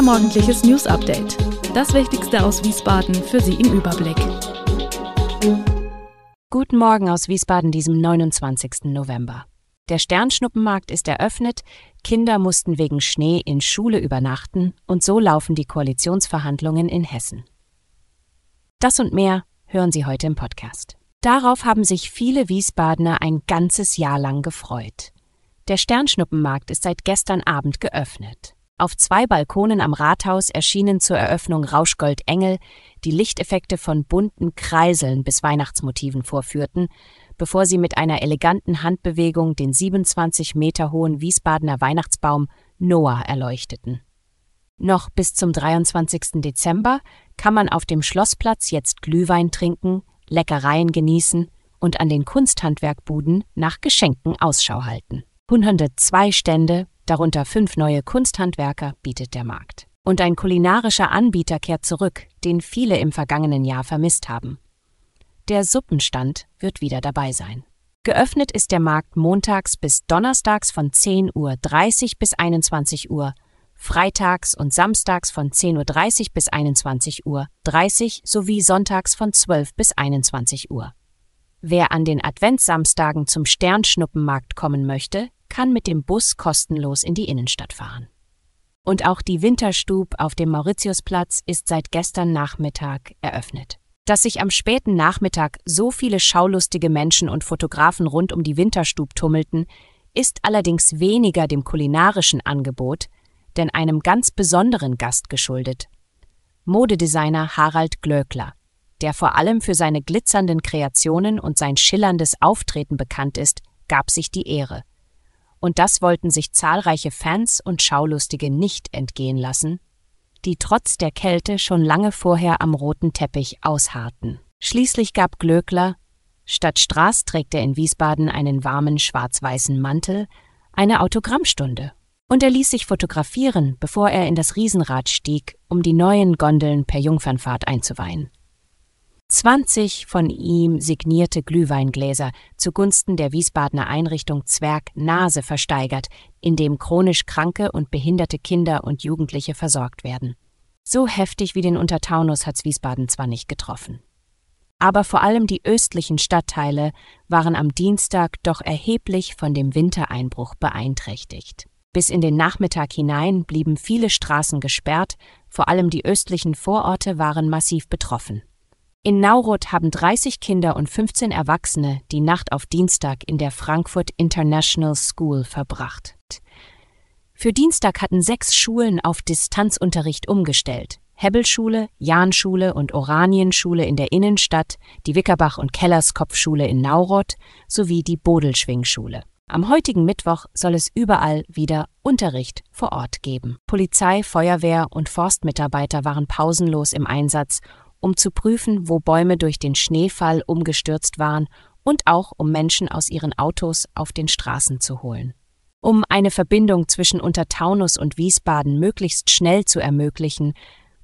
Unser morgendliches News Update. Das Wichtigste aus Wiesbaden für Sie im Überblick. Guten Morgen aus Wiesbaden, diesem 29. November. Der Sternschnuppenmarkt ist eröffnet, Kinder mussten wegen Schnee in Schule übernachten und so laufen die Koalitionsverhandlungen in Hessen. Das und mehr hören Sie heute im Podcast. Darauf haben sich viele Wiesbadener ein ganzes Jahr lang gefreut. Der Sternschnuppenmarkt ist seit gestern Abend geöffnet. Auf zwei Balkonen am Rathaus erschienen zur Eröffnung Rauschgoldengel, die Lichteffekte von bunten Kreiseln bis Weihnachtsmotiven vorführten, bevor sie mit einer eleganten Handbewegung den 27 Meter hohen Wiesbadener Weihnachtsbaum Noah erleuchteten. Noch bis zum 23. Dezember kann man auf dem Schlossplatz jetzt Glühwein trinken, Leckereien genießen und an den Kunsthandwerkbuden nach Geschenken Ausschau halten. 102 Stände darunter fünf neue Kunsthandwerker, bietet der Markt. Und ein kulinarischer Anbieter kehrt zurück, den viele im vergangenen Jahr vermisst haben. Der Suppenstand wird wieder dabei sein. Geöffnet ist der Markt montags bis donnerstags von 10.30 Uhr bis 21 Uhr, freitags und samstags von 10.30 Uhr bis 21 Uhr 30 sowie sonntags von 12 bis 21 Uhr. Wer an den Adventssamstagen zum Sternschnuppenmarkt kommen möchte, kann mit dem Bus kostenlos in die Innenstadt fahren. Und auch die Winterstub auf dem Mauritiusplatz ist seit gestern Nachmittag eröffnet. Dass sich am späten Nachmittag so viele schaulustige Menschen und Fotografen rund um die Winterstub tummelten, ist allerdings weniger dem kulinarischen Angebot, denn einem ganz besonderen Gast geschuldet. Modedesigner Harald Glöckler, der vor allem für seine glitzernden Kreationen und sein schillerndes Auftreten bekannt ist, gab sich die Ehre und das wollten sich zahlreiche Fans und Schaulustige nicht entgehen lassen, die trotz der Kälte schon lange vorher am roten Teppich ausharrten. Schließlich gab Glöckler, statt Straß trägt er in Wiesbaden einen warmen schwarz-weißen Mantel, eine Autogrammstunde. Und er ließ sich fotografieren, bevor er in das Riesenrad stieg, um die neuen Gondeln per Jungfernfahrt einzuweihen. 20 von ihm signierte Glühweingläser zugunsten der Wiesbadener Einrichtung Zwerg Nase versteigert, in dem chronisch kranke und behinderte Kinder und Jugendliche versorgt werden. So heftig wie den Untertaunus hat's Wiesbaden zwar nicht getroffen. Aber vor allem die östlichen Stadtteile waren am Dienstag doch erheblich von dem Wintereinbruch beeinträchtigt. Bis in den Nachmittag hinein blieben viele Straßen gesperrt, vor allem die östlichen Vororte waren massiv betroffen. In Nauroth haben 30 Kinder und 15 Erwachsene die Nacht auf Dienstag in der Frankfurt International School verbracht. Für Dienstag hatten sechs Schulen auf Distanzunterricht umgestellt. Hebbelschule, Jahnschule und Oranienschule in der Innenstadt, die Wickerbach- und Kellerskopfschule in Nauroth sowie die Bodelschwingschule. Am heutigen Mittwoch soll es überall wieder Unterricht vor Ort geben. Polizei, Feuerwehr und Forstmitarbeiter waren pausenlos im Einsatz, um zu prüfen, wo Bäume durch den Schneefall umgestürzt waren und auch um Menschen aus ihren Autos auf den Straßen zu holen. Um eine Verbindung zwischen Untertaunus und Wiesbaden möglichst schnell zu ermöglichen,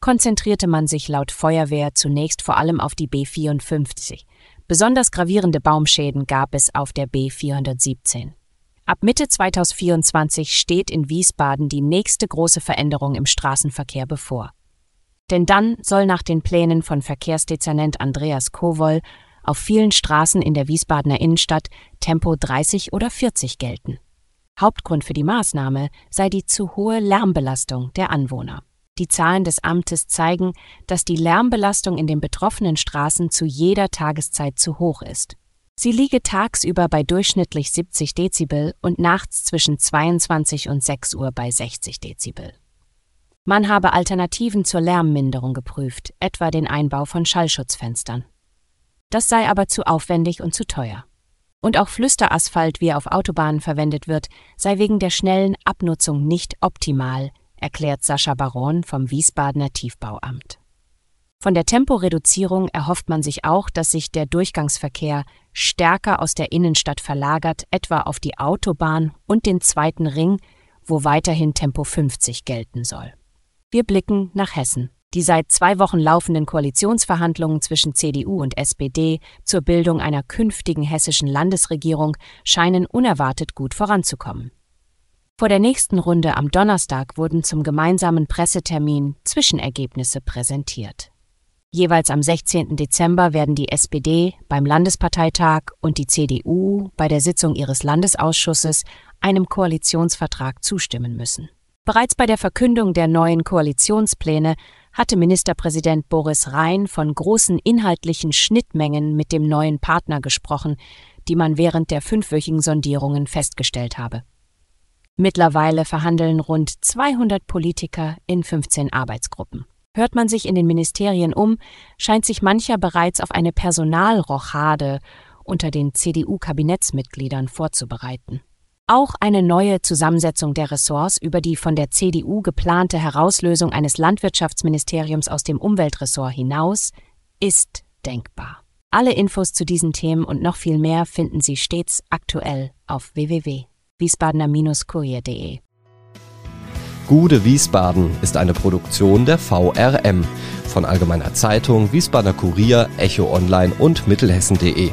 konzentrierte man sich laut Feuerwehr zunächst vor allem auf die B54. Besonders gravierende Baumschäden gab es auf der B417. Ab Mitte 2024 steht in Wiesbaden die nächste große Veränderung im Straßenverkehr bevor. Denn dann soll nach den Plänen von Verkehrsdezernent Andreas Kowol auf vielen Straßen in der Wiesbadener Innenstadt Tempo 30 oder 40 gelten. Hauptgrund für die Maßnahme sei die zu hohe Lärmbelastung der Anwohner. Die Zahlen des Amtes zeigen, dass die Lärmbelastung in den betroffenen Straßen zu jeder Tageszeit zu hoch ist. Sie liege tagsüber bei durchschnittlich 70 Dezibel und nachts zwischen 22 und 6 Uhr bei 60 Dezibel. Man habe Alternativen zur Lärmminderung geprüft, etwa den Einbau von Schallschutzfenstern. Das sei aber zu aufwendig und zu teuer. Und auch Flüsterasphalt, wie er auf Autobahnen verwendet wird, sei wegen der schnellen Abnutzung nicht optimal, erklärt Sascha Baron vom Wiesbadener Tiefbauamt. Von der Temporeduzierung erhofft man sich auch, dass sich der Durchgangsverkehr stärker aus der Innenstadt verlagert, etwa auf die Autobahn und den zweiten Ring, wo weiterhin Tempo 50 gelten soll. Wir blicken nach Hessen. Die seit zwei Wochen laufenden Koalitionsverhandlungen zwischen CDU und SPD zur Bildung einer künftigen hessischen Landesregierung scheinen unerwartet gut voranzukommen. Vor der nächsten Runde am Donnerstag wurden zum gemeinsamen Pressetermin Zwischenergebnisse präsentiert. Jeweils am 16. Dezember werden die SPD beim Landesparteitag und die CDU bei der Sitzung ihres Landesausschusses einem Koalitionsvertrag zustimmen müssen. Bereits bei der Verkündung der neuen Koalitionspläne hatte Ministerpräsident Boris Rhein von großen inhaltlichen Schnittmengen mit dem neuen Partner gesprochen, die man während der fünfwöchigen Sondierungen festgestellt habe. Mittlerweile verhandeln rund 200 Politiker in 15 Arbeitsgruppen. Hört man sich in den Ministerien um, scheint sich mancher bereits auf eine Personalrochade unter den CDU-Kabinettsmitgliedern vorzubereiten. Auch eine neue Zusammensetzung der Ressorts über die von der CDU geplante Herauslösung eines Landwirtschaftsministeriums aus dem Umweltressort hinaus ist denkbar. Alle Infos zu diesen Themen und noch viel mehr finden Sie stets aktuell auf www.wiesbadener-kurier.de. Gude Wiesbaden ist eine Produktion der VRM von Allgemeiner Zeitung, Wiesbadener Kurier, Echo Online und Mittelhessen.de.